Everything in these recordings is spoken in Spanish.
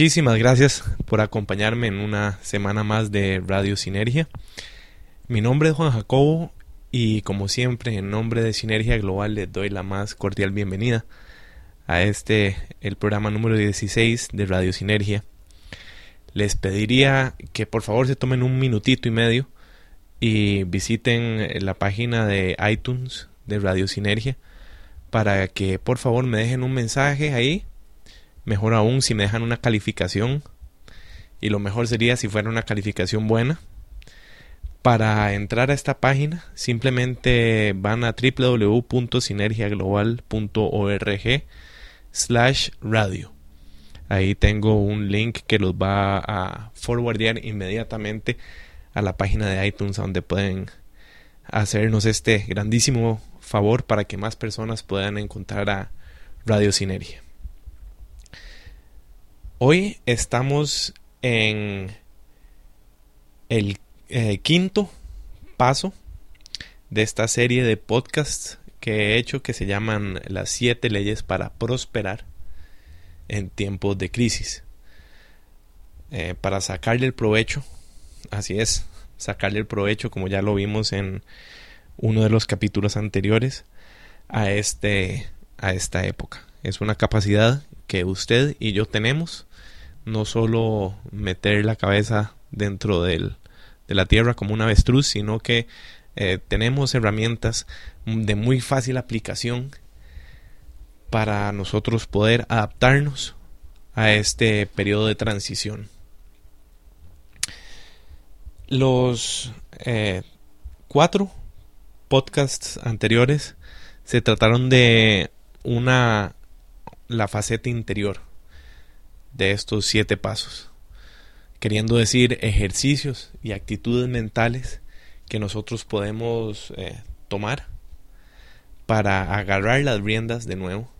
Muchísimas gracias por acompañarme en una semana más de Radio Sinergia. Mi nombre es Juan Jacobo y como siempre en nombre de Sinergia Global les doy la más cordial bienvenida a este, el programa número 16 de Radio Sinergia. Les pediría que por favor se tomen un minutito y medio y visiten la página de iTunes de Radio Sinergia para que por favor me dejen un mensaje ahí. Mejor aún si me dejan una calificación. Y lo mejor sería si fuera una calificación buena. Para entrar a esta página simplemente van a www.sinergiaglobal.org slash radio. Ahí tengo un link que los va a forwardear inmediatamente a la página de iTunes donde pueden hacernos este grandísimo favor para que más personas puedan encontrar a Radio Sinergia. Hoy estamos en el eh, quinto paso de esta serie de podcasts que he hecho que se llaman las siete leyes para prosperar en tiempos de crisis. Eh, para sacarle el provecho, así es, sacarle el provecho como ya lo vimos en uno de los capítulos anteriores a este a esta época. Es una capacidad que usted y yo tenemos, no solo meter la cabeza dentro del, de la tierra como un avestruz, sino que eh, tenemos herramientas de muy fácil aplicación para nosotros poder adaptarnos a este periodo de transición. Los eh, cuatro podcasts anteriores se trataron de una la faceta interior de estos siete pasos, queriendo decir ejercicios y actitudes mentales que nosotros podemos eh, tomar para agarrar las riendas de nuevo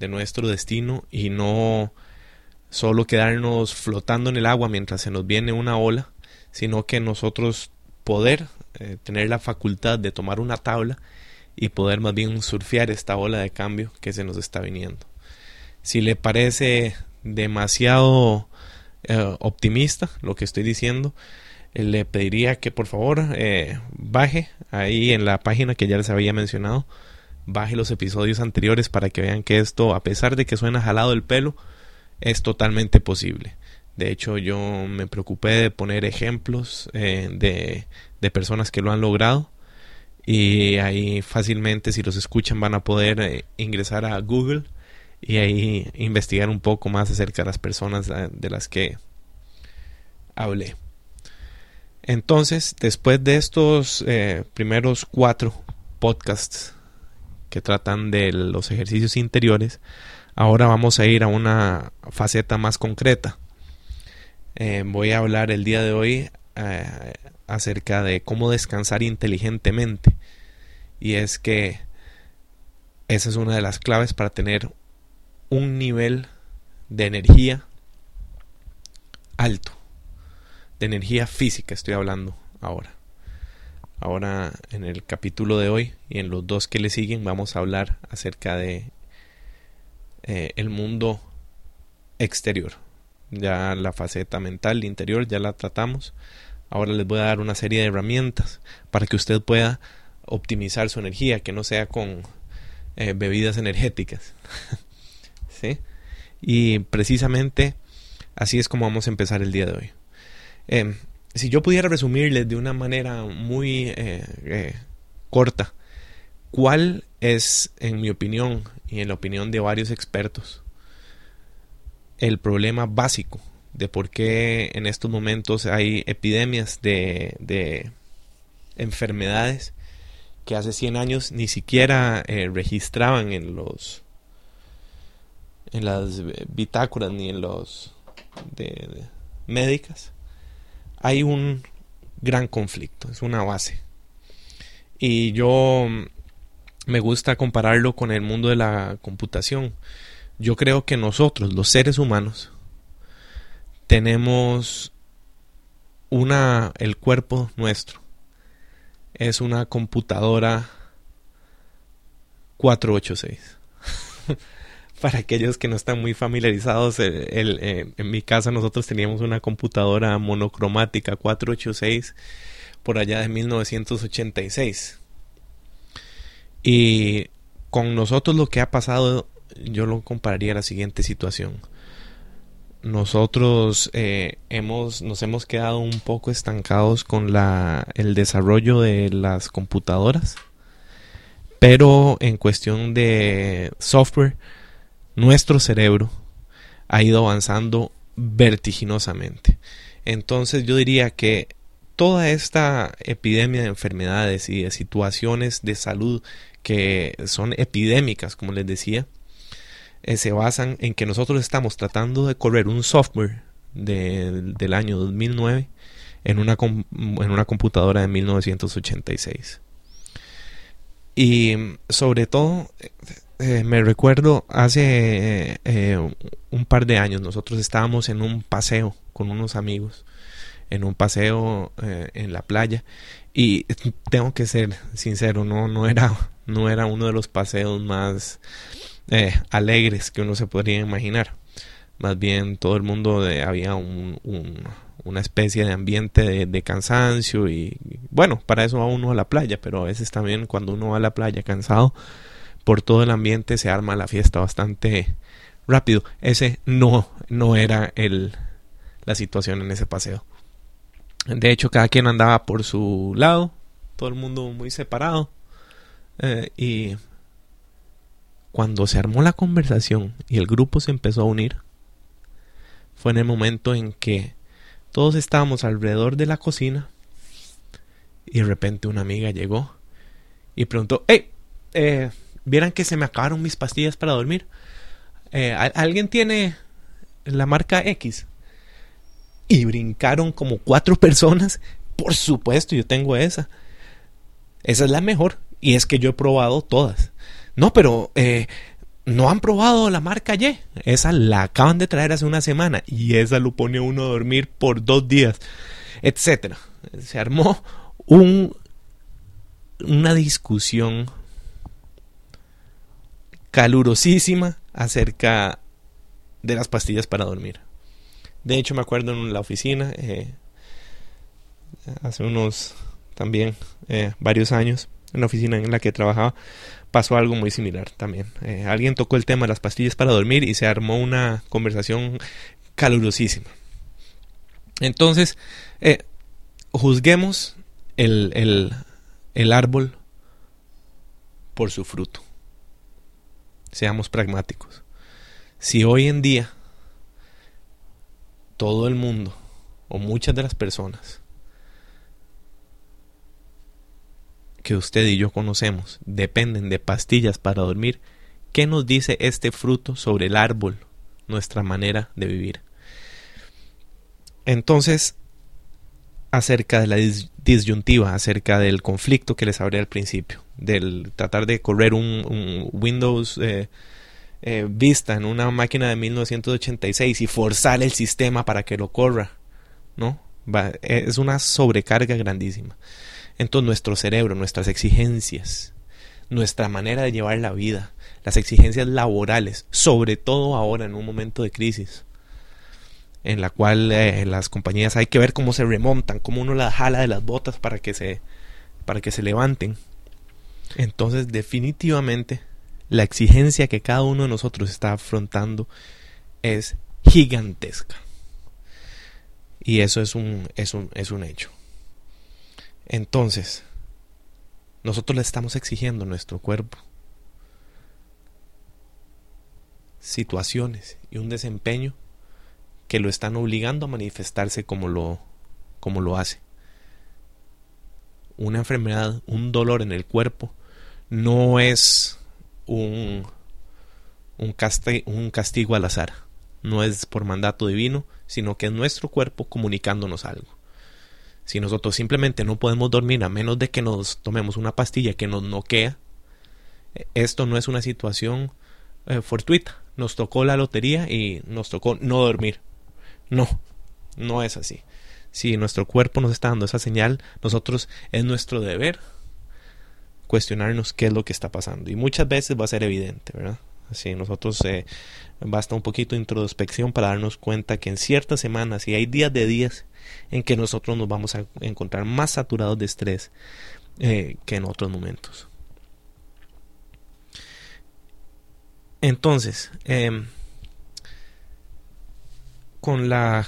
de nuestro destino y no solo quedarnos flotando en el agua mientras se nos viene una ola, sino que nosotros poder eh, tener la facultad de tomar una tabla y poder más bien surfear esta ola de cambio que se nos está viniendo. Si le parece demasiado eh, optimista lo que estoy diciendo, eh, le pediría que por favor eh, baje ahí en la página que ya les había mencionado, baje los episodios anteriores para que vean que esto, a pesar de que suena jalado el pelo, es totalmente posible. De hecho, yo me preocupé de poner ejemplos de, de, personas que lo han logrado. Y ahí fácilmente, si los escuchan, van a poder ingresar a Google y ahí investigar un poco más acerca de las personas de las que hablé. Entonces, después de estos eh, primeros cuatro podcasts que tratan de los ejercicios interiores, ahora vamos a ir a una faceta más concreta. Eh, voy a hablar el día de hoy eh, acerca de cómo descansar inteligentemente. Y es que esa es una de las claves para tener un nivel de energía alto de energía física estoy hablando ahora. Ahora en el capítulo de hoy y en los dos que le siguen vamos a hablar acerca de eh, el mundo exterior. Ya la faceta mental interior ya la tratamos. Ahora les voy a dar una serie de herramientas para que usted pueda optimizar su energía, que no sea con eh, bebidas energéticas. Y precisamente así es como vamos a empezar el día de hoy. Em, si yo pudiera resumirles de una manera muy eh, eh, corta, ¿cuál es, en mi opinión y en la opinión de varios expertos, el problema básico de por qué en estos momentos hay epidemias de, de enfermedades que hace 100 años ni siquiera eh, registraban en los en las bitácoras ni en los de médicas hay un gran conflicto, es una base. Y yo me gusta compararlo con el mundo de la computación. Yo creo que nosotros, los seres humanos, tenemos una, el cuerpo nuestro es una computadora 486. Para aquellos que no están muy familiarizados, el, eh, en mi casa nosotros teníamos una computadora monocromática 486 por allá de 1986. Y con nosotros lo que ha pasado, yo lo compararía a la siguiente situación. Nosotros eh, hemos, nos hemos quedado un poco estancados con la, el desarrollo de las computadoras, pero en cuestión de software, nuestro cerebro ha ido avanzando vertiginosamente. Entonces yo diría que toda esta epidemia de enfermedades y de situaciones de salud que son epidémicas, como les decía, eh, se basan en que nosotros estamos tratando de correr un software del año 2009 en una, en una computadora de 1986. Y sobre todo, eh, me recuerdo hace eh, un par de años, nosotros estábamos en un paseo con unos amigos, en un paseo en la playa, y tengo que ser sincero, no, no, era, no era uno de los paseos más eh, alegres que uno se podría imaginar. Más bien todo el mundo de, había un, una especie de ambiente de, cansancio y bueno, para eso va uno a la playa, pero a veces también cuando uno va a la playa cansado por todo el ambiente se arma la fiesta bastante rápido. Ese no, no era el, la situación en ese paseo. De hecho, cada quien andaba por su lado, todo el mundo muy separado. Eh, y cuando se armó la conversación y el grupo se empezó a unir, fue en el momento en que todos estábamos alrededor de la cocina y de repente una amiga llegó y preguntó, hey, eh, ¿vieran que se me acabaron mis pastillas para dormir? Eh, ¿Alguien tiene la marca X? Y brincaron como cuatro personas. Por supuesto, yo tengo esa. Esa es la mejor. Y es que yo he probado todas. No, pero eh, no han probado la marca Y. Esa la acaban de traer hace una semana y esa lo pone uno a dormir por dos días, etcétera. Se armó un, una discusión calurosísima acerca de las pastillas para dormir. De hecho, me acuerdo en la oficina, eh, hace unos también eh, varios años, en la oficina en la que trabajaba, pasó algo muy similar también. Eh, alguien tocó el tema de las pastillas para dormir y se armó una conversación calurosísima. Entonces, eh, juzguemos el, el, el árbol por su fruto. Seamos pragmáticos. Si hoy en día todo el mundo o muchas de las personas que usted y yo conocemos dependen de pastillas para dormir, ¿qué nos dice este fruto sobre el árbol, nuestra manera de vivir? Entonces, acerca de la disyuntiva, acerca del conflicto que les hablé al principio, del tratar de correr un, Windows eh, eh, Vista en una máquina de 1986 y forzar el sistema para que lo corra, ¿no? es una sobrecarga grandísima. Entonces nuestro cerebro, nuestras exigencias, nuestra manera de llevar la vida, las exigencias laborales, sobre todo ahora en un momento de crisis, en la cual eh, las compañías hay que ver cómo se remontan, cómo uno las jala de las botas para que se, para que se levanten. Entonces definitivamente la exigencia que cada uno de nosotros está afrontando es gigantesca. Y eso es un, es un, es un hecho. Entonces, nosotros le estamos exigiendo a nuestro cuerpo situaciones y un desempeño que lo están obligando a manifestarse como lo, como lo hace. Una enfermedad, un dolor en el cuerpo, no es un, un, un castigo al azar, no es por mandato divino, sino que es nuestro cuerpo comunicándonos algo. Si nosotros simplemente no podemos dormir a menos de que nos tomemos una pastilla que nos noquea, eh, esto no es una situación eh, fortuita. Nos tocó la lotería y nos tocó no dormir. No, no es así. Si nuestro cuerpo nos está dando esa señal, nosotros es nuestro deber cuestionarnos qué es lo que está pasando. Y muchas veces va a ser evidente, ¿verdad? Así nosotros eh, basta un poquito de introspección para darnos cuenta que en ciertas semanas y hay días de días en que nosotros nos vamos a encontrar más saturados de estrés eh, que en otros momentos. Entonces, em, con la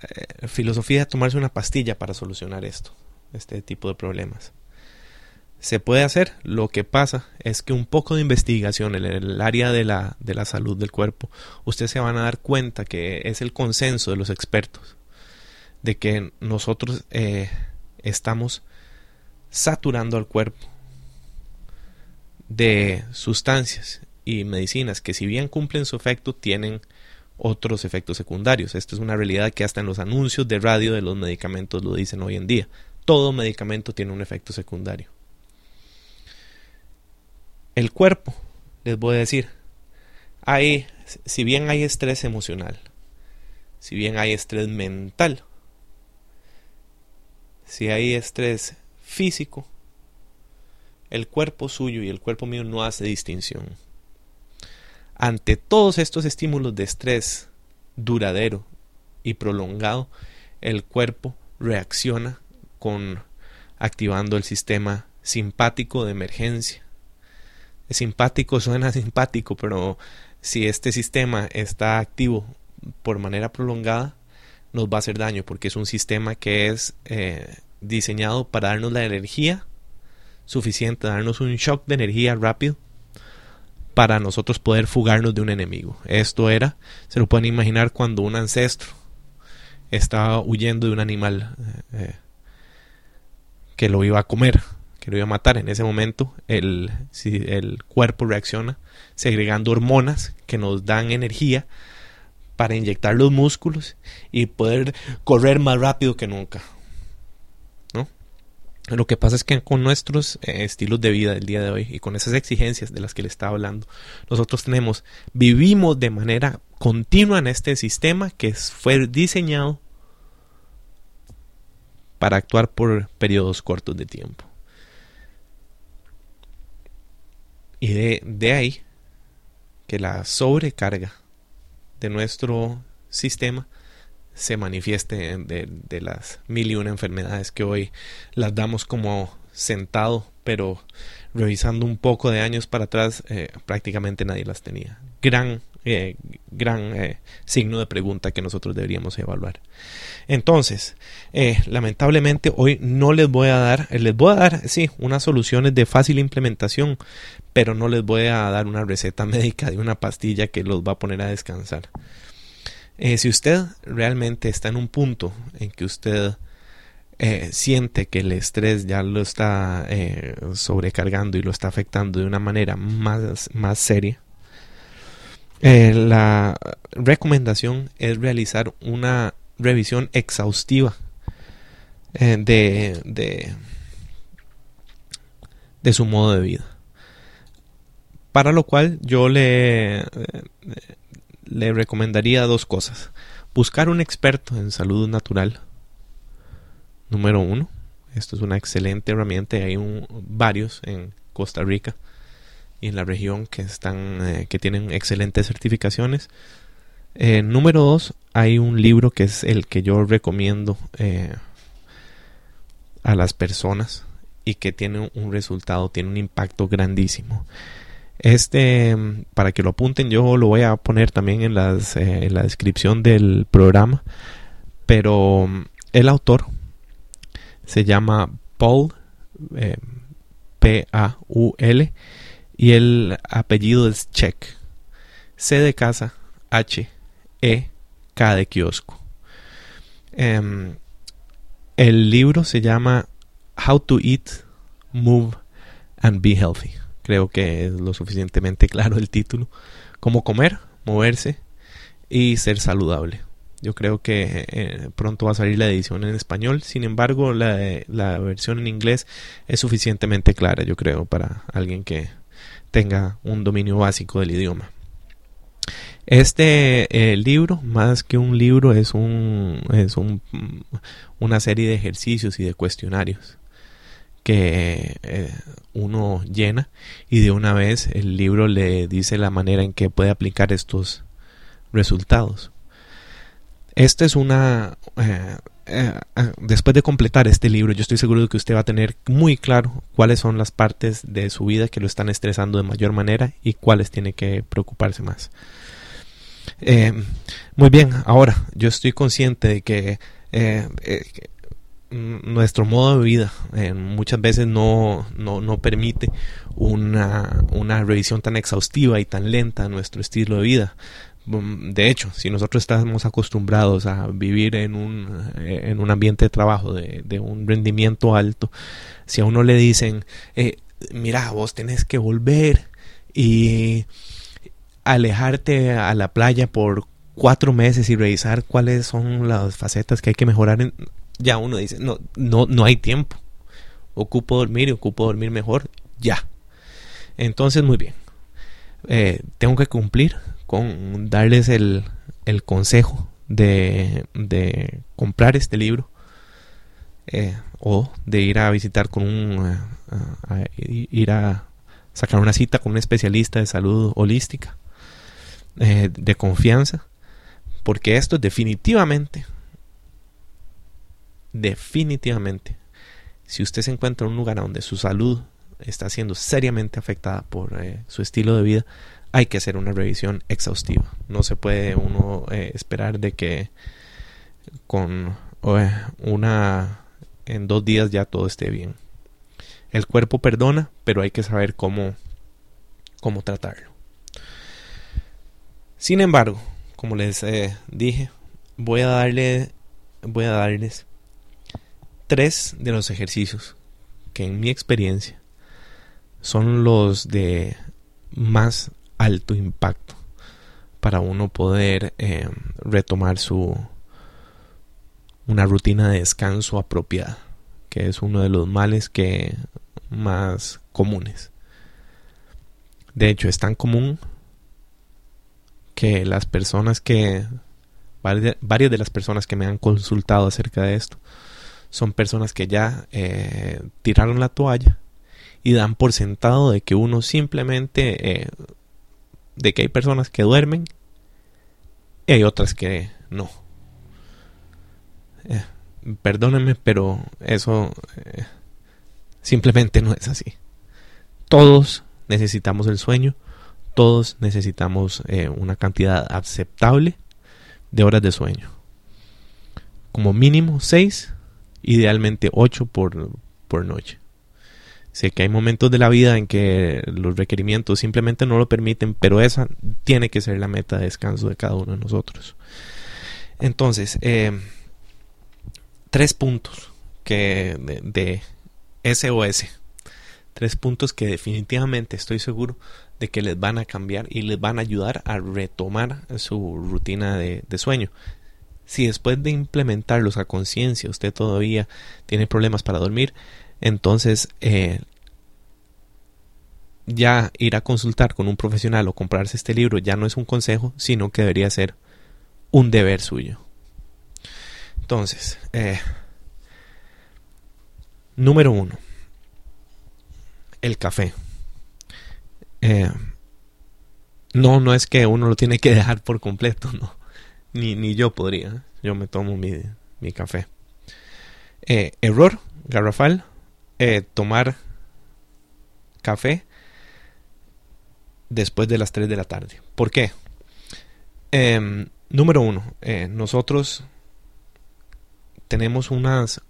eh, filosofía de tomarse una pastilla para solucionar esto, este tipo de problemas. Se puede hacer, lo que pasa es que un poco de investigación en el área de la, de la salud del cuerpo, ustedes se van a dar cuenta que es el consenso de los expertos, de que nosotros eh, estamos saturando al cuerpo de sustancias y medicinas que si bien cumplen su efecto tienen otros efectos secundarios. Esto es una realidad que hasta en los anuncios de radio de los medicamentos lo dicen hoy en día. Todo medicamento tiene un efecto secundario. El cuerpo, les voy a decir, hay, si bien hay estrés emocional, si bien hay estrés mental, si hay estrés físico, el cuerpo suyo y el cuerpo mío no hace distinción. Ante todos estos estímulos de estrés duradero y prolongado, el cuerpo reacciona con activando el sistema simpático de emergencia. Simpático suena simpático, pero si este sistema está activo por manera prolongada, nos va a hacer daño porque es un sistema que es eh, diseñado para darnos la energía suficiente, darnos un shock de energía rápido para nosotros poder fugarnos de un enemigo. Esto era, se lo pueden imaginar cuando un ancestro estaba huyendo de un animal eh, eh, que lo iba a comer, que lo iba a matar. En ese momento el, si el cuerpo reacciona segregando hormonas que nos dan energía para inyectar los músculos y poder correr más rápido que nunca. Lo que pasa es que con nuestros eh, estilos de vida del día de hoy y con esas exigencias de las que le estaba hablando, nosotros tenemos, vivimos de manera continua en este sistema que fue diseñado para actuar por periodos cortos de tiempo. Y de, de ahí que la sobrecarga de nuestro sistema se manifieste de, las mil y una enfermedades que hoy las damos como sentado, pero revisando un poco de años para atrás, eh, prácticamente nadie las tenía. Gran, eh, gran eh, signo de pregunta que nosotros deberíamos evaluar. Entonces, lamentablemente hoy no les voy a dar, les voy a dar, sí, unas soluciones de fácil implementación, pero no les voy a dar una receta médica de una pastilla que los va a poner a descansar. Eh, si usted realmente está en un punto en que usted eh, siente que el estrés ya lo está eh, sobrecargando y lo está afectando de una manera más, más seria, la recomendación es realizar una revisión exhaustiva de, de, de su modo de vida. Para lo cual yo le le recomendaría dos cosas. Buscar un experto en salud natural. Número uno. Esto es una excelente herramienta. Hay varios en Costa Rica y en la región que están eh, que tienen excelentes certificaciones. Eh, número dos, hay un libro que es el que yo recomiendo eh, a las personas y que tiene un resultado, tiene un impacto grandísimo. Este, para que lo apunten, yo lo voy a poner también en, las, eh, la descripción del programa. Pero el autor se llama Paul, eh, P-A-U-L, y el apellido es Check. C de casa, H, E, K de kiosco. Em, el libro se llama How to Eat, Move and Be Healthy. Creo que es lo suficientemente claro el título. Cómo comer, moverse y ser saludable. Yo creo que eh, pronto va a salir la edición en español. Sin embargo, la, la, versión en inglés es suficientemente clara, yo creo, para alguien que tenga un dominio básico del idioma. Este eh, libro, más que un libro, es un es un, una serie de ejercicios y de cuestionarios que eh, uno llena y de una vez el libro le dice la manera en que puede aplicar estos resultados. Esta es una eh, eh, después de completar este libro, yo estoy seguro de que usted va a tener muy claro cuáles son las partes de su vida que lo están estresando de mayor manera y cuáles tiene que preocuparse más. Muy bien, ahora yo estoy consciente de que nuestro modo de vida muchas veces no, no, no permite una, una, revisión tan exhaustiva y tan lenta de nuestro estilo de vida. Mm, de hecho, si nosotros estamos acostumbrados a vivir en un, eh, en un ambiente de trabajo de, de, un rendimiento alto, si a uno le dicen, eh, mira, vos tenés que volver y alejarte a la playa por cuatro meses y revisar cuáles son las facetas que hay que mejorar, en, ya uno dice, no, no, no hay tiempo. Ocupo dormir y ocupo dormir mejor, ya. Entonces, muy bien. Eh, tengo que cumplir con darles el, el consejo de, de, comprar este libro eh, o de ir a visitar con un a ir a sacar una cita con un especialista de salud holística eh, de confianza porque esto definitivamente definitivamente si usted se encuentra en un lugar donde su salud está siendo seriamente afectada por eh, su estilo de vida hay que hacer una revisión exhaustiva. No se puede uno eh, esperar de que con eh, una en dos días ya todo esté bien. El cuerpo perdona, pero hay que saber cómo cómo tratarlo. Sin embargo, como les dije, voy a darle voy a darles tres de los ejercicios que en mi experiencia son los de más alto impacto para uno poder eh, retomar su una rutina de descanso apropiada, que es uno de los males que más comunes. De hecho, es tan común que las personas que varias de las personas que me han consultado acerca de esto son personas que ya eh, tiraron la toalla y dan por sentado de que uno simplemente eh, de que hay personas que duermen y hay otras que no. Eh, perdónenme, pero eso eh, simplemente no es así. Todos necesitamos el sueño, todos necesitamos una cantidad aceptable de horas de sueño. Como mínimo 6, idealmente 8 por, por noche. Sé que hay momentos de la vida en que los requerimientos simplemente no lo permiten, pero esa tiene que ser la meta de descanso de cada uno de nosotros. Entonces, eh, tres puntos que de, SOS. Tres puntos que definitivamente estoy seguro de que les van a cambiar y les van a ayudar a retomar su rutina de sueño. Si después de implementarlos a conciencia usted todavía tiene problemas para dormir, entonces eh, ya ir a consultar con un profesional o comprarse este libro ya no es un consejo, sino que debería ser un deber suyo. Entonces, eh, número uno, el café. Eh, no, no es que uno lo tiene que dejar por completo, no. Ni, ni yo podría. Yo me tomo mi, mi café. error garrafal eh, tomar café después de las 3 de la tarde. ¿Por qué? Eh, número uno, eh, nosotros tenemos unas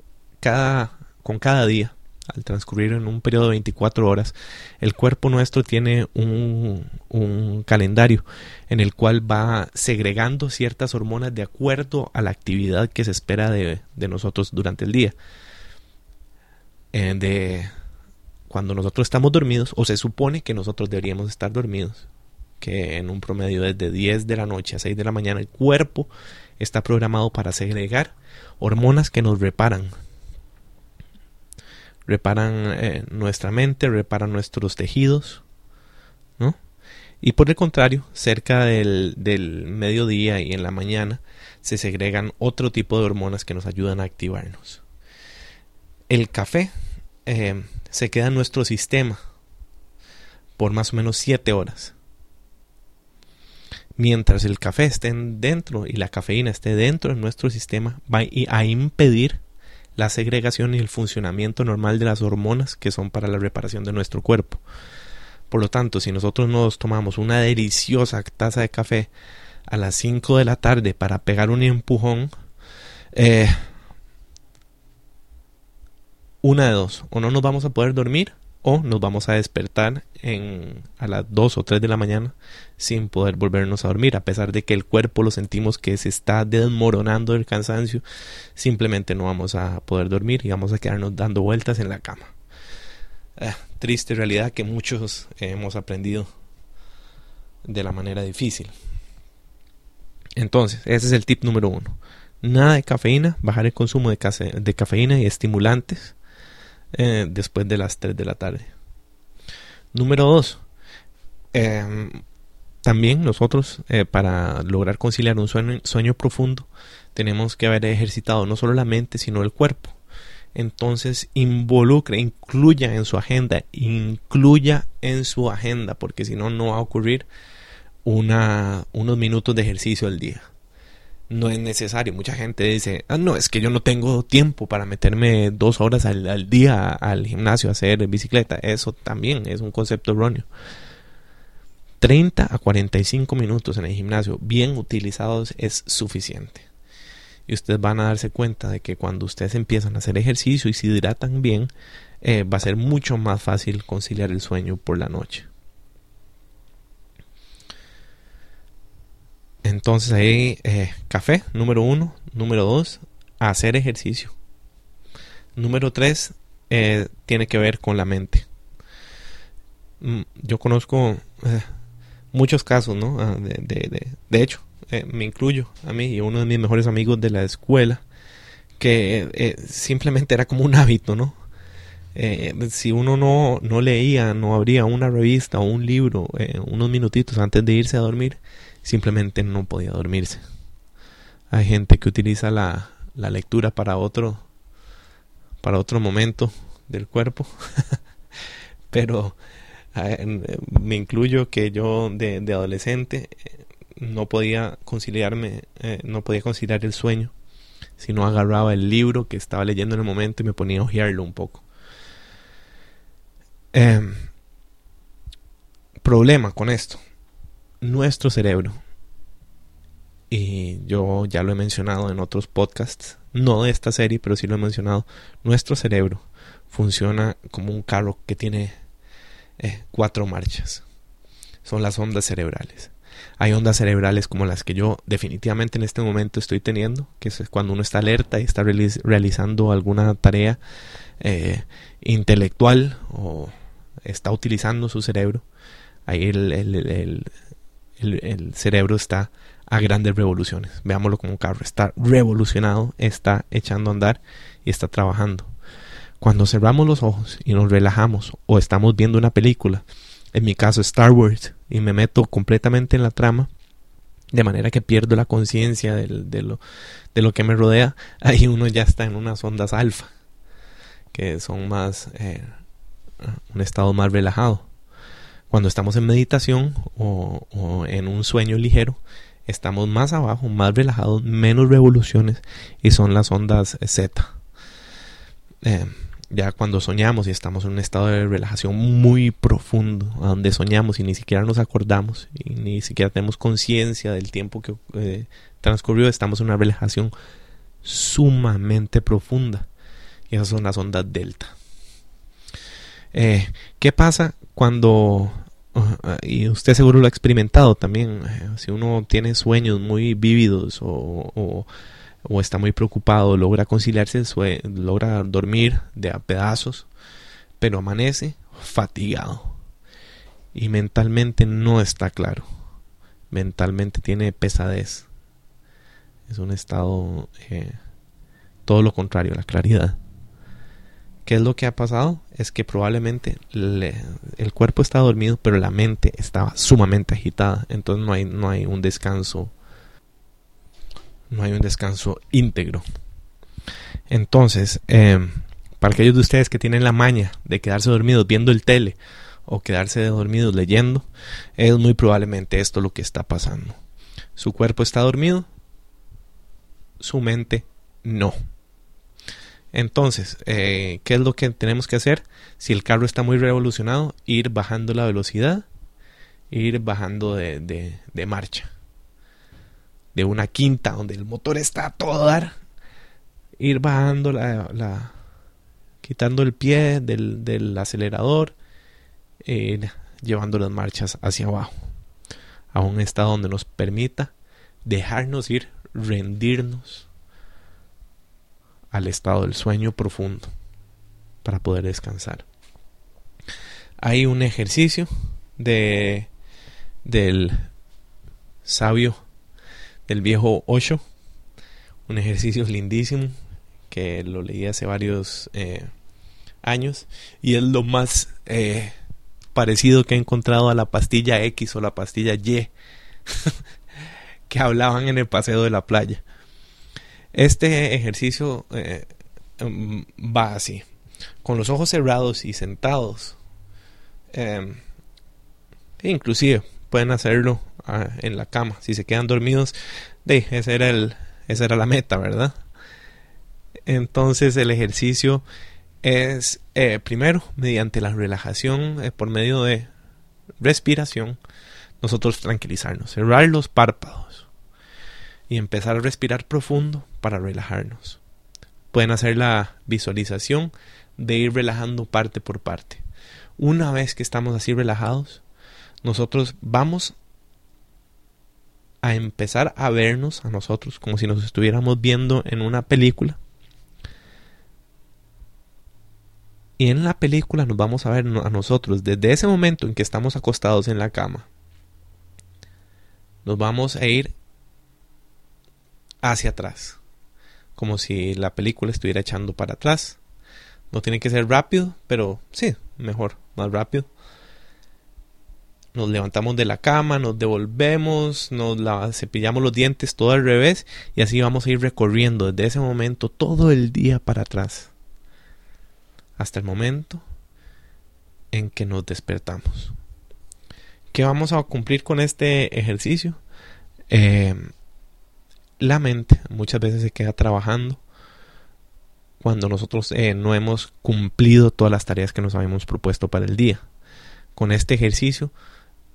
cada con cada día al transcurrir en un periodo de 24 horas, el cuerpo nuestro tiene un, calendario en el cual va segregando ciertas hormonas de acuerdo a la actividad que se espera de, de nosotros durante el día. Eh, de cuando nosotros estamos dormidos, o se supone que nosotros deberíamos estar dormidos, que en un promedio desde 10 de la noche a 6 de la mañana el cuerpo está programado para segregar hormonas que nos reparan. Reparan eh, nuestra mente, reparan nuestros tejidos, ¿no? Y por el contrario, cerca del, del mediodía y en la mañana se segregan otro tipo de hormonas que nos ayudan a activarnos. El café eh, se queda en nuestro sistema por más o menos 7 horas. Mientras el café esté dentro y la cafeína esté dentro de nuestro sistema, va a impedir la segregación y el funcionamiento normal de las hormonas que son para la reparación de nuestro cuerpo. Por lo tanto, si nosotros nos tomamos una deliciosa taza de café a las 5 de la tarde para pegar un empujón, eh, una de dos, o no nos vamos a poder dormir o nos vamos a despertar en, a las 2 o 3 de la mañana sin poder volvernos a dormir, a pesar de que el cuerpo lo sentimos que se está desmoronando del cansancio, simplemente no vamos a poder dormir y vamos a quedarnos dando vueltas en la cama. Eh, triste realidad que muchos hemos aprendido de la manera difícil. Entonces, ese es el tip número uno. Nada de cafeína, bajar el consumo de cafeína y estimulantes eh, después de las 3 de la tarde. Número 2. Em, también nosotros, eh, para lograr conciliar un sueño, profundo, tenemos que haber ejercitado no solo la mente, sino el cuerpo. Entonces, involucre, incluya en su agenda, incluya en su agenda, porque si no, no va a ocurrir una, unos minutos de ejercicio al día no es necesario. Mucha gente dice, ah, no, es que yo no tengo tiempo para meterme dos horas al, día al gimnasio a hacer bicicleta. Eso también es un concepto erróneo. 30 a 45 minutos en el gimnasio bien utilizados es suficiente. Y ustedes van a darse cuenta de que cuando ustedes empiezan a hacer ejercicio y se hidratan bien, eh, va a ser mucho más fácil conciliar el sueño por la noche. Entonces ahí, eh, café, número uno. Número dos, hacer ejercicio. Número tres, eh, tiene que ver con la mente. Mm, yo conozco eh, muchos casos, ¿no? Ah, de, de, de, hecho, me incluyo a mí y uno de mis mejores amigos de la escuela, que simplemente era como un hábito, ¿no? si uno no, no leía, no abría una revista o un libro unos minutitos antes de irse a dormir, simplemente no podía dormirse. Hay gente que utiliza la, la lectura para otro para otro momento del cuerpo. Pero me incluyo que yo de, adolescente eh, no podía conciliarme, eh, no podía conciliar el sueño, si no agarraba el libro que estaba leyendo en el momento y me ponía a ojearlo un poco. Em, problema con esto nuestro cerebro, y yo ya lo he mencionado en otros podcasts, no de esta serie, pero sí lo he mencionado, nuestro cerebro funciona como un carro que tiene eh, cuatro marchas. Son las ondas cerebrales. Hay ondas cerebrales como las que yo definitivamente en este momento estoy teniendo, que es cuando uno está alerta y está realizando alguna tarea eh, intelectual o está utilizando su cerebro. Ahí el, el, cerebro está a grandes revoluciones. Veámoslo como un carro. Está revolucionado, está echando a andar y está trabajando. Cuando cerramos los ojos y nos relajamos o estamos viendo una película, en mi caso Star Wars, y me meto completamente en la trama, de manera que pierdo la conciencia de, lo, de lo que me rodea, ahí uno ya está en unas ondas alfa, que son más, eh, un estado más relajado. Cuando estamos en meditación o, en un sueño ligero, estamos más abajo, más relajados, menos revoluciones y son las ondas Z. Eh, ya cuando soñamos y estamos en un estado de relajación muy profundo, donde soñamos y ni siquiera nos acordamos y ni siquiera tenemos conciencia del tiempo que eh, transcurrió, estamos en una relajación sumamente profunda. Y esas son las ondas delta. Eh, ¿Qué pasa cuando, y usted seguro lo ha experimentado también, eh, si uno tiene sueños muy vívidos o, o, está muy preocupado, logra conciliarse, logra dormir de a pedazos, pero amanece fatigado y mentalmente no está claro, mentalmente tiene pesadez, es un estado eh, todo lo contrario, la claridad. ¿Qué es lo que ha pasado? Es que probablemente le- el cuerpo está dormido, pero la mente estaba sumamente agitada. Entonces no hay, no hay un descanso. No hay un descanso íntegro. Entonces, eh, para aquellos de ustedes que tienen la maña de quedarse dormidos viendo el tele o quedarse dormidos leyendo, es muy probablemente esto lo que está pasando. Su cuerpo está dormido, su mente no. Entonces, eh, ¿qué es lo que tenemos que hacer? Si el carro está muy revolucionado, ir bajando la velocidad, ir bajando de, marcha. De una quinta donde el motor está a todo dar, ir bajando la, la- quitando el pie del, del acelerador, e ir llevando las marchas hacia abajo, a un estado donde nos permita dejarnos ir, rendirnos al estado del sueño profundo para poder descansar. Hay un ejercicio de del sabio del viejo Osho, un ejercicio lindísimo que lo leí hace varios eh, años y es lo más eh, parecido que he encontrado a la pastilla X o la pastilla Y que hablaban en el paseo de la playa. Este ejercicio eh, mm, va así, con los ojos cerrados y sentados. Eh, inclusive pueden hacerlo ah, en la cama. Si se quedan dormidos, de, ese era el, esa era la meta, ¿verdad? Entonces el ejercicio es eh, primero mediante la relajación eh, por medio de respiración nosotros tranquilizarnos, cerrar los párpados y empezar a respirar profundo para relajarnos. Pueden hacer la visualización de ir relajando parte por parte. Una vez que estamos así relajados, nosotros vamos a empezar a vernos a nosotros como si nos estuviéramos viendo en una película. Y en la película nos vamos a ver a nosotros desde ese momento en que estamos acostados en la cama. Nos vamos a ir hacia atrás, como si la película estuviera echando para atrás. No tiene que ser rápido, pero sí, mejor, más rápido. Nos levantamos de la cama, nos devolvemos, nos la- cepillamos los dientes todo al revés y así vamos a ir recorriendo desde ese momento todo el día para atrás. Hasta el momento en que nos despertamos. ¿Qué vamos a cumplir con este ejercicio? Eh, la mente muchas veces se queda trabajando cuando nosotros eh, no hemos cumplido todas las tareas que nos habíamos propuesto para el día. Con este ejercicio,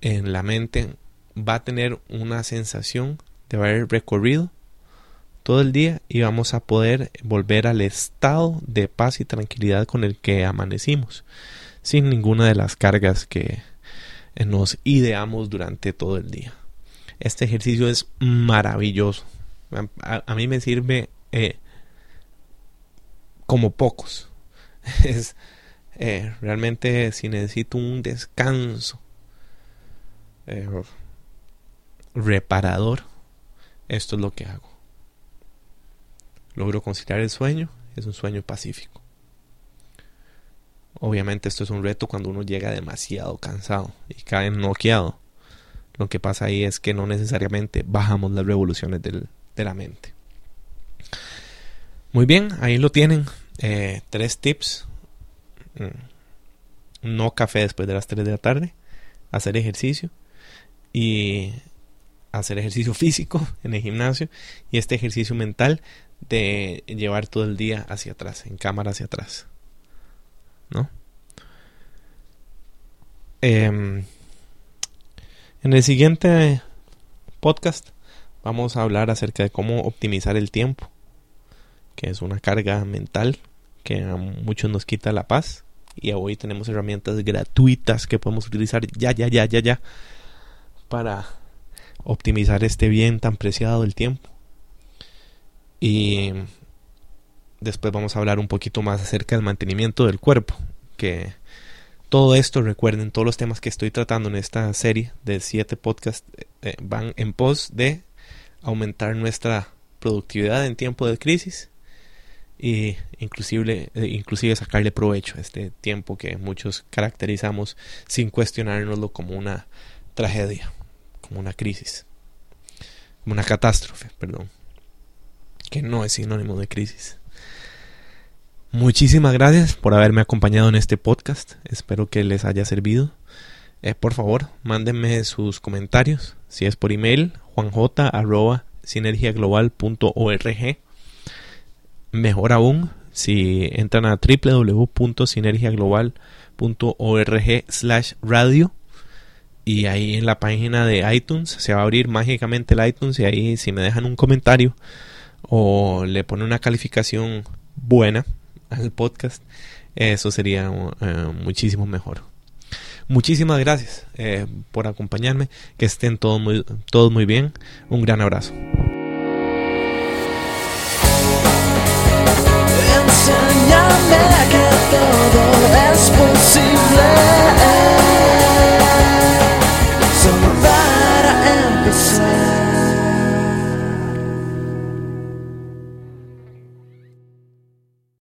en la mente va a tener una sensación de haber recorrido todo el día y vamos a poder volver al estado de paz y tranquilidad con el que amanecimos, sin ninguna de las cargas que nos ideamos durante todo el día. Este ejercicio es maravilloso. A, a- mí me sirve eh, como pocos. Es eh, realmente si necesito un descanso eh, reparador, esto es lo que hago. Logro conciliar el sueño, es un sueño pacífico. Obviamente esto es un reto cuando uno llega demasiado cansado y cae noqueado. Lo que pasa ahí es que no necesariamente bajamos las revoluciones del- Muy bien, ahí lo tienen. Eh, tres tips. Mm. No café después de las 3 de la tarde. Hacer ejercicio. Y hacer ejercicio físico en el gimnasio. Y este ejercicio mental de llevar todo el día hacia atrás, en cámara hacia atrás. ¿No? Em, en el siguiente podcast vamos a hablar acerca de cómo optimizar el tiempo, que es una carga mental que a muchos nos quita la paz. Y hoy tenemos herramientas gratuitas que podemos utilizar ya, ya, ya, ya, ya, para optimizar este bien tan preciado del tiempo. Y después vamos a hablar un poquito más acerca del mantenimiento del cuerpo, que todo esto, recuerden, todos los temas que estoy tratando en esta serie de siete podcasts eh, van en pos de aumentar nuestra productividad en tiempo de crisis y inclusive, eh, inclusive sacarle provecho a este tiempo que muchos caracterizamos sin cuestionárnoslo como una tragedia, como una crisis, como una catástrofe, perdón, que no es sinónimo de crisis. Muchísimas gracias por haberme acompañado en este podcast. Espero que les haya servido. Eh, por favor, mándenme sus comentarios. Si es por email, juanj.sinergiaglobal.org. Mejor aún, si entran a www.sinergiaglobal.org slash radio y ahí en la página de iTunes se va a abrir mágicamente el iTunes y ahí si me dejan un comentario o le ponen una calificación buena al podcast, eso sería eh, muchísimo mejor. Muchísimas gracias eh, por acompañarme, que estén todos muy, todos muy bien, un gran abrazo.